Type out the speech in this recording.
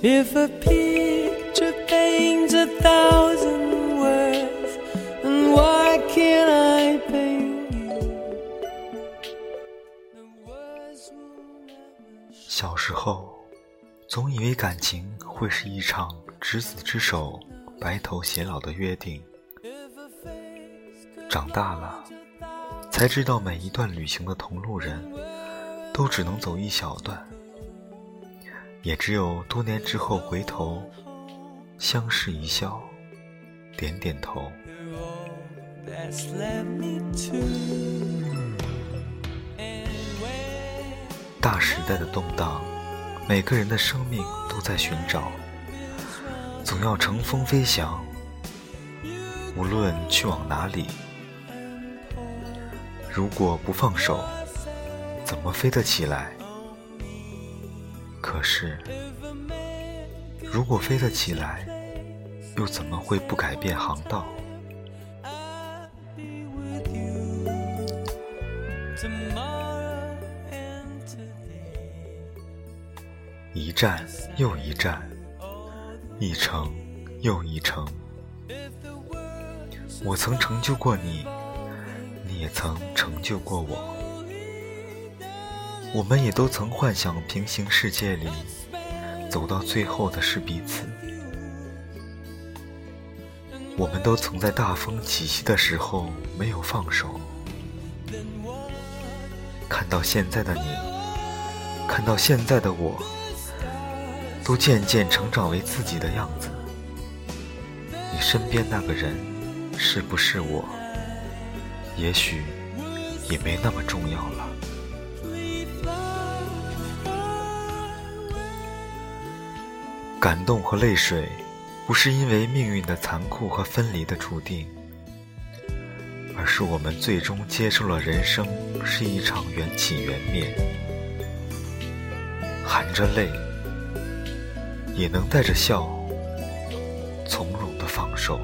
If a picture paints a thousand words, then why can't I paint you? The words will never 小时候，总以为感情会是一场执子之手、白头偕老的约定。长大了，才知道每一段旅行的同路人，都只能走一小段。也只有多年之后回头，相视一笑，点点头。大时代的动荡，每个人的生命都在寻找，总要乘风飞翔。无论去往哪里，如果不放手，怎么飞得起来？可是，如果飞得起来，又怎么会不改变航道？一站又一站，一程又一程。我曾成就过你，你也曾成就过我。我们也都曾幻想平行世界里，走到最后的是彼此。我们都曾在大风起兮的时候没有放手。看到现在的你，看到现在的我，都渐渐成长为自己的样子。你身边那个人是不是我？也许也没那么重要了。感动和泪水，不是因为命运的残酷和分离的注定，而是我们最终接受了人生是一场缘起缘灭，含着泪，也能带着笑，从容的放手。